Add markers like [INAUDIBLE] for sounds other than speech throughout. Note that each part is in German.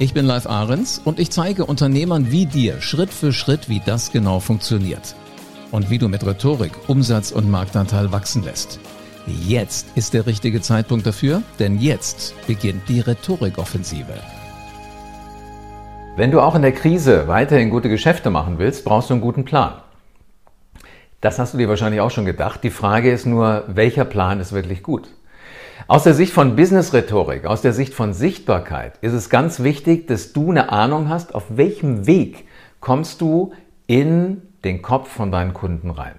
Ich bin Live Ahrens und ich zeige Unternehmern wie dir Schritt für Schritt, wie das genau funktioniert. Und wie du mit Rhetorik Umsatz und Marktanteil wachsen lässt. Jetzt ist der richtige Zeitpunkt dafür, denn jetzt beginnt die Rhetorikoffensive. Wenn du auch in der Krise weiterhin gute Geschäfte machen willst, brauchst du einen guten Plan. Das hast du dir wahrscheinlich auch schon gedacht. Die Frage ist nur, welcher Plan ist wirklich gut? Aus der Sicht von Business-Rhetorik, aus der Sicht von Sichtbarkeit ist es ganz wichtig, dass du eine Ahnung hast, auf welchem Weg kommst du in den Kopf von deinen Kunden rein.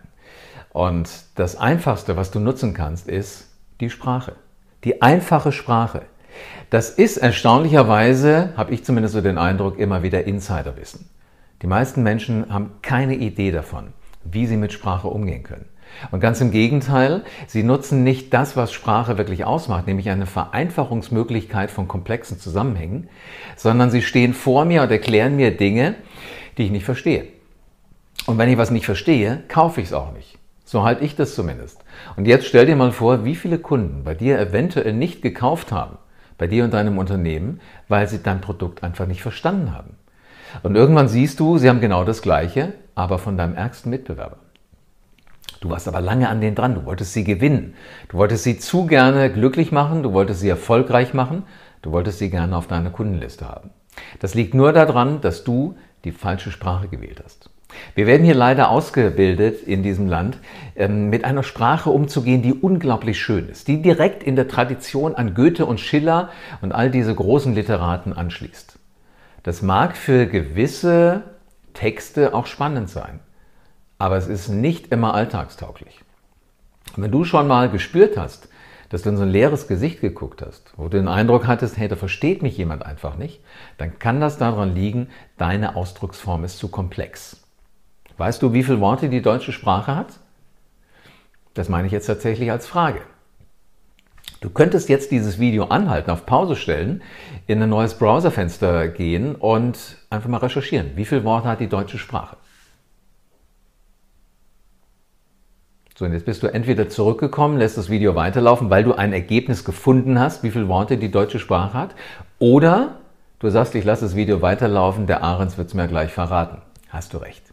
Und das Einfachste, was du nutzen kannst, ist die Sprache. Die einfache Sprache. Das ist erstaunlicherweise, habe ich zumindest so den Eindruck, immer wieder Insiderwissen. Die meisten Menschen haben keine Idee davon, wie sie mit Sprache umgehen können. Und ganz im Gegenteil, sie nutzen nicht das, was Sprache wirklich ausmacht, nämlich eine Vereinfachungsmöglichkeit von komplexen Zusammenhängen, sondern sie stehen vor mir und erklären mir Dinge, die ich nicht verstehe. Und wenn ich was nicht verstehe, kaufe ich es auch nicht. So halte ich das zumindest. Und jetzt stell dir mal vor, wie viele Kunden bei dir eventuell nicht gekauft haben, bei dir und deinem Unternehmen, weil sie dein Produkt einfach nicht verstanden haben. Und irgendwann siehst du, sie haben genau das Gleiche, aber von deinem ärgsten Mitbewerber. Du warst aber lange an denen dran. Du wolltest sie gewinnen. Du wolltest sie zu gerne glücklich machen. Du wolltest sie erfolgreich machen. Du wolltest sie gerne auf deiner Kundenliste haben. Das liegt nur daran, dass du die falsche Sprache gewählt hast. Wir werden hier leider ausgebildet in diesem Land, ähm, mit einer Sprache umzugehen, die unglaublich schön ist, die direkt in der Tradition an Goethe und Schiller und all diese großen Literaten anschließt. Das mag für gewisse Texte auch spannend sein aber es ist nicht immer alltagstauglich. Wenn du schon mal gespürt hast, dass du in so ein leeres Gesicht geguckt hast, wo du den Eindruck hattest, hey, da versteht mich jemand einfach nicht, dann kann das daran liegen, deine Ausdrucksform ist zu komplex. Weißt du, wie viele Worte die deutsche Sprache hat? Das meine ich jetzt tatsächlich als Frage. Du könntest jetzt dieses Video anhalten, auf Pause stellen, in ein neues Browserfenster gehen und einfach mal recherchieren. Wie viele Worte hat die deutsche Sprache? So, und jetzt bist du entweder zurückgekommen, lässt das Video weiterlaufen, weil du ein Ergebnis gefunden hast, wie viele Worte die deutsche Sprache hat, oder du sagst, ich lasse das Video weiterlaufen, der Ahrens wird es mir gleich verraten. Hast du recht.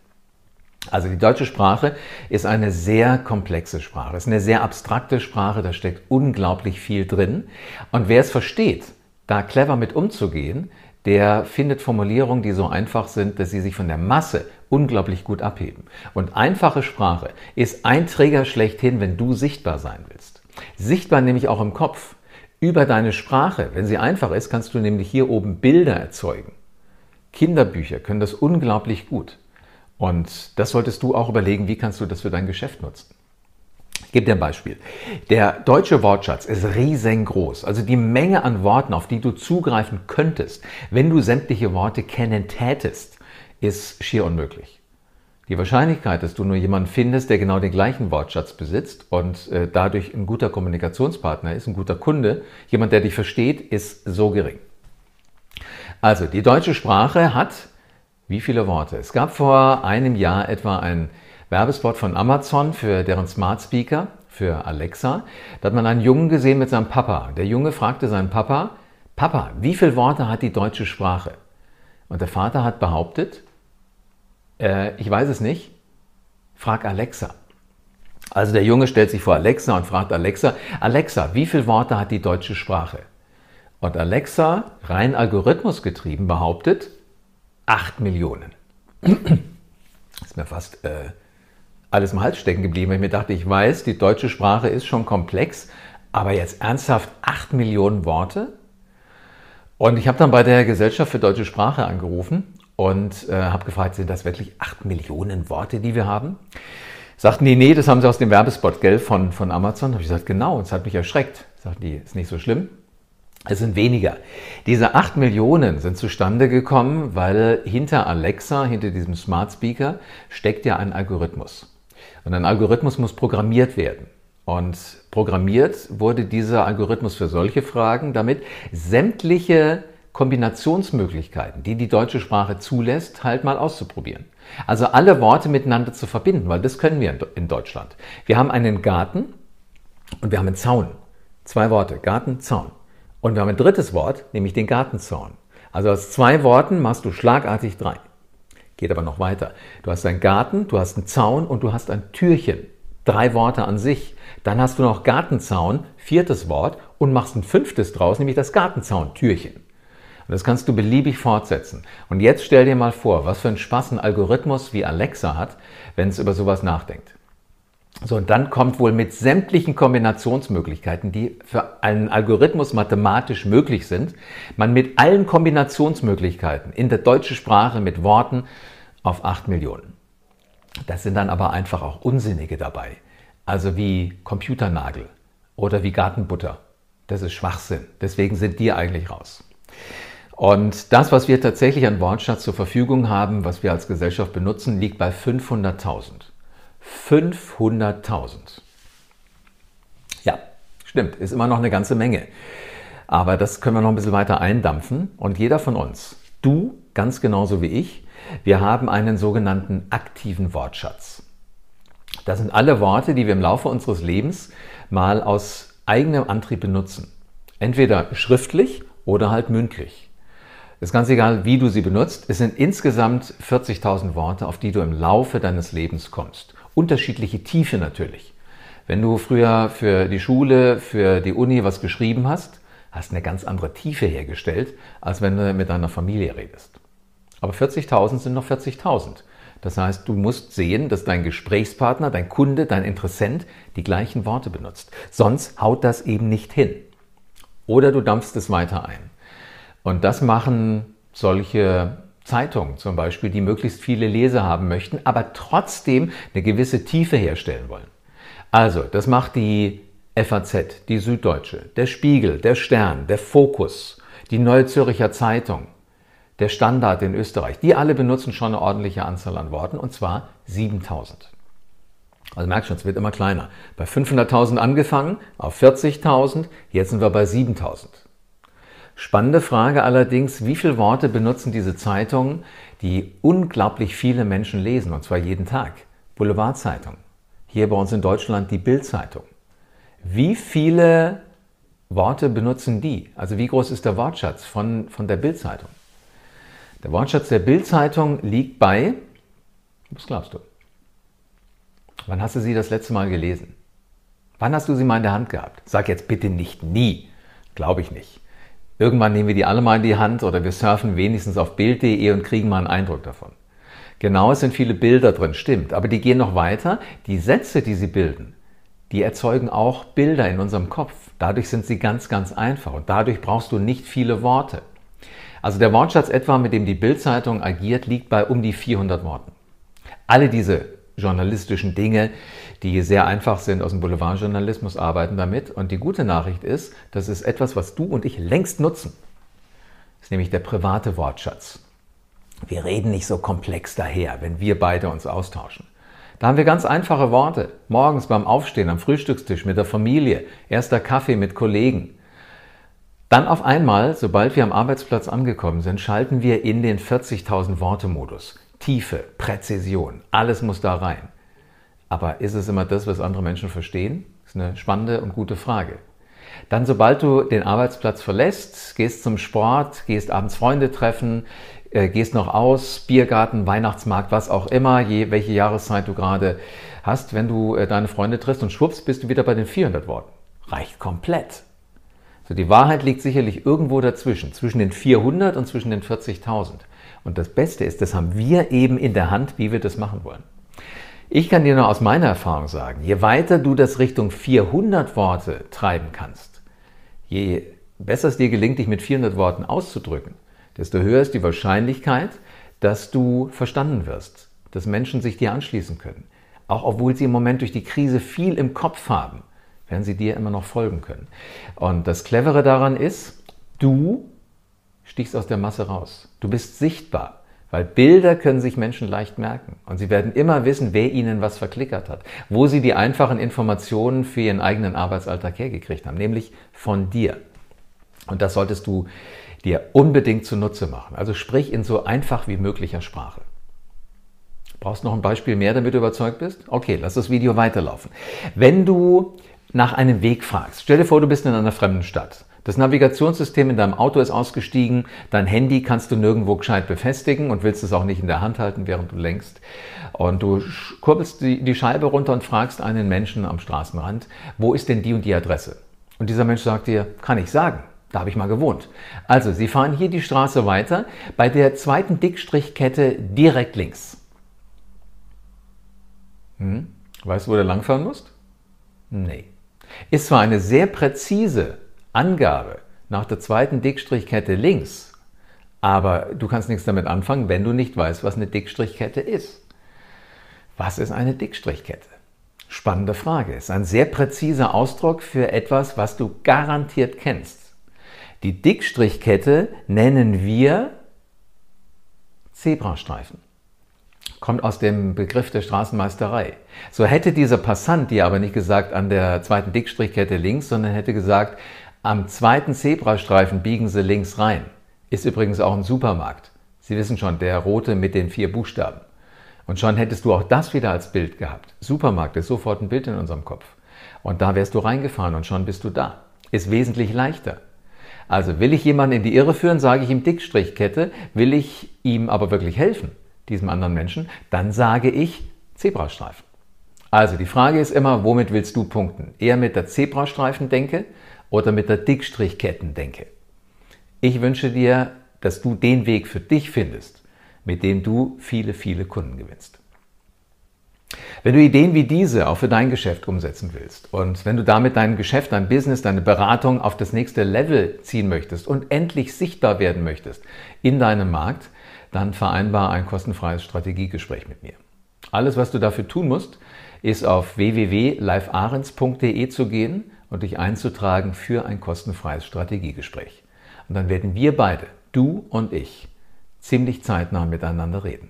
Also die deutsche Sprache ist eine sehr komplexe Sprache, ist eine sehr abstrakte Sprache, da steckt unglaublich viel drin. Und wer es versteht, da clever mit umzugehen, der findet Formulierungen, die so einfach sind, dass sie sich von der Masse unglaublich gut abheben. Und einfache Sprache ist ein Träger schlechthin, wenn du sichtbar sein willst. Sichtbar nämlich auch im Kopf. Über deine Sprache, wenn sie einfach ist, kannst du nämlich hier oben Bilder erzeugen. Kinderbücher können das unglaublich gut. Und das solltest du auch überlegen, wie kannst du das für dein Geschäft nutzen. Ich gebe dir ein Beispiel. Der deutsche Wortschatz ist riesengroß. Also die Menge an Worten, auf die du zugreifen könntest, wenn du sämtliche Worte kennen tätest, ist schier unmöglich. Die Wahrscheinlichkeit, dass du nur jemanden findest, der genau den gleichen Wortschatz besitzt und äh, dadurch ein guter Kommunikationspartner ist, ein guter Kunde, jemand, der dich versteht, ist so gering. Also, die deutsche Sprache hat wie viele Worte? Es gab vor einem Jahr etwa ein Werbespot von Amazon für deren Smart Speaker, für Alexa. Da hat man einen Jungen gesehen mit seinem Papa. Der Junge fragte seinen Papa, Papa, wie viele Worte hat die deutsche Sprache? Und der Vater hat behauptet, äh, ich weiß es nicht, frag Alexa. Also der Junge stellt sich vor Alexa und fragt Alexa, Alexa, wie viele Worte hat die deutsche Sprache? Und Alexa, rein algorithmusgetrieben, behauptet 8 Millionen. [CLEARS THROAT] ist mir fast äh, alles im Hals stecken geblieben, weil ich mir dachte, ich weiß, die deutsche Sprache ist schon komplex, aber jetzt ernsthaft 8 Millionen Worte? Und ich habe dann bei der Gesellschaft für deutsche Sprache angerufen und äh, habe gefragt, sind das wirklich 8 Millionen Worte, die wir haben? Sagten die, nee, das haben sie aus dem Werbespot, gell, von, von Amazon. Habe ich gesagt, genau, und es hat mich erschreckt. Sagten die, ist nicht so schlimm. Es sind weniger. Diese 8 Millionen sind zustande gekommen, weil hinter Alexa, hinter diesem Smart Speaker, steckt ja ein Algorithmus. Und ein Algorithmus muss programmiert werden. Und programmiert wurde dieser Algorithmus für solche Fragen, damit sämtliche Kombinationsmöglichkeiten, die die deutsche Sprache zulässt, halt mal auszuprobieren. Also alle Worte miteinander zu verbinden, weil das können wir in Deutschland. Wir haben einen Garten und wir haben einen Zaun. Zwei Worte, Garten, Zaun. Und wir haben ein drittes Wort, nämlich den Gartenzaun. Also aus zwei Worten machst du schlagartig drei. Geht aber noch weiter. Du hast einen Garten, du hast einen Zaun und du hast ein Türchen. Drei Worte an sich. Dann hast du noch Gartenzaun, viertes Wort und machst ein fünftes draus, nämlich das Gartenzaun-Türchen. Und das kannst du beliebig fortsetzen. Und jetzt stell dir mal vor, was für ein Spaß ein Algorithmus wie Alexa hat, wenn es über sowas nachdenkt. So, und dann kommt wohl mit sämtlichen Kombinationsmöglichkeiten, die für einen Algorithmus mathematisch möglich sind, man mit allen Kombinationsmöglichkeiten in der deutschen Sprache mit Worten auf 8 Millionen. Das sind dann aber einfach auch Unsinnige dabei. Also wie Computernagel oder wie Gartenbutter. Das ist Schwachsinn. Deswegen sind die eigentlich raus. Und das, was wir tatsächlich an Wortschatz zur Verfügung haben, was wir als Gesellschaft benutzen, liegt bei 500.000. 500.000. Ja, stimmt, ist immer noch eine ganze Menge. Aber das können wir noch ein bisschen weiter eindampfen. Und jeder von uns, du ganz genauso wie ich, wir haben einen sogenannten aktiven Wortschatz. Das sind alle Worte, die wir im Laufe unseres Lebens mal aus eigenem Antrieb benutzen. Entweder schriftlich oder halt mündlich. Ist ganz egal, wie du sie benutzt. Es sind insgesamt 40.000 Worte, auf die du im Laufe deines Lebens kommst unterschiedliche Tiefe natürlich. Wenn du früher für die Schule, für die Uni was geschrieben hast, hast eine ganz andere Tiefe hergestellt, als wenn du mit deiner Familie redest. Aber 40.000 sind noch 40.000. Das heißt, du musst sehen, dass dein Gesprächspartner, dein Kunde, dein Interessent die gleichen Worte benutzt. Sonst haut das eben nicht hin. Oder du dampfst es weiter ein. Und das machen solche Zeitung zum Beispiel, die möglichst viele Leser haben möchten, aber trotzdem eine gewisse Tiefe herstellen wollen. Also, das macht die FAZ, die Süddeutsche, der Spiegel, der Stern, der Fokus, die Neue Zürcher Zeitung, der Standard in Österreich. Die alle benutzen schon eine ordentliche Anzahl an Worten und zwar 7000. Also merkst schon, es wird immer kleiner. Bei 500.000 angefangen, auf 40.000, jetzt sind wir bei 7000. Spannende Frage allerdings, wie viele Worte benutzen diese Zeitungen, die unglaublich viele Menschen lesen, und zwar jeden Tag? Boulevardzeitung. Hier bei uns in Deutschland die Bildzeitung. Wie viele Worte benutzen die? Also wie groß ist der Wortschatz von, von der Bildzeitung? Der Wortschatz der Bildzeitung liegt bei, was glaubst du? Wann hast du sie das letzte Mal gelesen? Wann hast du sie mal in der Hand gehabt? Sag jetzt bitte nicht nie. Glaube ich nicht. Irgendwann nehmen wir die alle mal in die Hand oder wir surfen wenigstens auf Bild.de und kriegen mal einen Eindruck davon. Genau, es sind viele Bilder drin, stimmt. Aber die gehen noch weiter. Die Sätze, die sie bilden, die erzeugen auch Bilder in unserem Kopf. Dadurch sind sie ganz, ganz einfach und dadurch brauchst du nicht viele Worte. Also der Wortschatz etwa, mit dem die Bildzeitung agiert, liegt bei um die 400 Worten. Alle diese journalistischen Dinge, die sehr einfach sind aus dem Boulevardjournalismus, arbeiten damit. Und die gute Nachricht ist, das ist etwas, was du und ich längst nutzen. Das ist nämlich der private Wortschatz. Wir reden nicht so komplex daher, wenn wir beide uns austauschen. Da haben wir ganz einfache Worte. Morgens beim Aufstehen am Frühstückstisch mit der Familie, erster Kaffee mit Kollegen. Dann auf einmal, sobald wir am Arbeitsplatz angekommen sind, schalten wir in den 40.000 Worte Modus. Tiefe, Präzision, alles muss da rein. Aber ist es immer das, was andere Menschen verstehen? Das ist eine spannende und gute Frage. Dann, sobald du den Arbeitsplatz verlässt, gehst zum Sport, gehst abends Freunde treffen, äh, gehst noch aus, Biergarten, Weihnachtsmarkt, was auch immer, je, welche Jahreszeit du gerade hast, wenn du äh, deine Freunde triffst und schwupps, bist du wieder bei den 400 Worten. Reicht komplett. So, die Wahrheit liegt sicherlich irgendwo dazwischen, zwischen den 400 und zwischen den 40.000. Und das Beste ist, das haben wir eben in der Hand, wie wir das machen wollen. Ich kann dir nur aus meiner Erfahrung sagen, je weiter du das Richtung 400 Worte treiben kannst, je besser es dir gelingt, dich mit 400 Worten auszudrücken, desto höher ist die Wahrscheinlichkeit, dass du verstanden wirst, dass Menschen sich dir anschließen können. Auch obwohl sie im Moment durch die Krise viel im Kopf haben, werden sie dir immer noch folgen können. Und das Clevere daran ist, Du stichst aus der Masse raus. Du bist sichtbar. Weil Bilder können sich Menschen leicht merken. Und sie werden immer wissen, wer ihnen was verklickert hat. Wo sie die einfachen Informationen für ihren eigenen Arbeitsalltag hergekriegt haben. Nämlich von dir. Und das solltest du dir unbedingt zunutze machen. Also sprich in so einfach wie möglicher Sprache. Brauchst noch ein Beispiel mehr, damit du überzeugt bist? Okay, lass das Video weiterlaufen. Wenn du nach einem Weg fragst, stell dir vor, du bist in einer fremden Stadt. Das Navigationssystem in deinem Auto ist ausgestiegen, dein Handy kannst du nirgendwo gescheit befestigen und willst es auch nicht in der Hand halten, während du lenkst. Und du kurbelst die, die Scheibe runter und fragst einen Menschen am Straßenrand, wo ist denn die und die Adresse? Und dieser Mensch sagt dir, kann ich sagen. Da habe ich mal gewohnt. Also, Sie fahren hier die Straße weiter, bei der zweiten Dickstrichkette direkt links. Hm? Weißt du, wo du langfahren musst? Nee. Ist zwar eine sehr präzise Angabe nach der zweiten Dickstrichkette links, aber du kannst nichts damit anfangen, wenn du nicht weißt, was eine Dickstrichkette ist. Was ist eine Dickstrichkette? Spannende Frage. Ist ein sehr präziser Ausdruck für etwas, was du garantiert kennst. Die Dickstrichkette nennen wir Zebrastreifen. Kommt aus dem Begriff der Straßenmeisterei. So hätte dieser Passant dir aber nicht gesagt an der zweiten Dickstrichkette links, sondern hätte gesagt, am zweiten Zebrastreifen biegen Sie links rein. Ist übrigens auch ein Supermarkt. Sie wissen schon, der rote mit den vier Buchstaben. Und schon hättest du auch das wieder als Bild gehabt. Supermarkt ist sofort ein Bild in unserem Kopf. Und da wärst du reingefahren und schon bist du da. Ist wesentlich leichter. Also will ich jemanden in die Irre führen, sage ich ihm Dickstrichkette. Will ich ihm aber wirklich helfen, diesem anderen Menschen, dann sage ich Zebrastreifen. Also die Frage ist immer, womit willst du punkten? Eher mit der Zebrastreifen-Denke oder mit der Dickstrichketten-Denke? Ich wünsche dir, dass du den Weg für dich findest, mit dem du viele, viele Kunden gewinnst. Wenn du Ideen wie diese auch für dein Geschäft umsetzen willst und wenn du damit dein Geschäft, dein Business, deine Beratung auf das nächste Level ziehen möchtest und endlich sichtbar werden möchtest in deinem Markt, dann vereinbar ein kostenfreies Strategiegespräch mit mir. Alles, was du dafür tun musst, ist auf www.livearens.de zu gehen und dich einzutragen für ein kostenfreies Strategiegespräch. Und dann werden wir beide, du und ich, ziemlich zeitnah miteinander reden.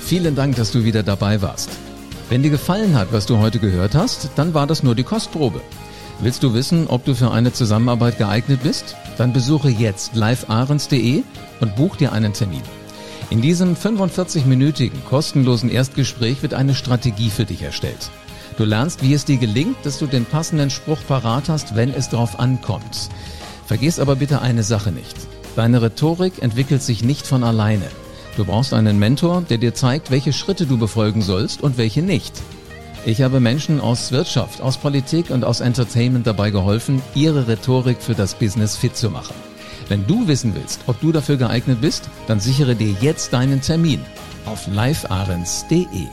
Vielen Dank, dass du wieder dabei warst. Wenn dir gefallen hat, was du heute gehört hast, dann war das nur die Kostprobe. Willst du wissen, ob du für eine Zusammenarbeit geeignet bist? Dann besuche jetzt livearens.de und buch dir einen Termin. In diesem 45-minütigen kostenlosen Erstgespräch wird eine Strategie für dich erstellt. Du lernst, wie es dir gelingt, dass du den passenden Spruch parat hast, wenn es darauf ankommt. Vergiss aber bitte eine Sache nicht. Deine Rhetorik entwickelt sich nicht von alleine. Du brauchst einen Mentor, der dir zeigt, welche Schritte du befolgen sollst und welche nicht. Ich habe Menschen aus Wirtschaft, aus Politik und aus Entertainment dabei geholfen, ihre Rhetorik für das Business fit zu machen. Wenn du wissen willst, ob du dafür geeignet bist, dann sichere dir jetzt deinen Termin auf livearens.de.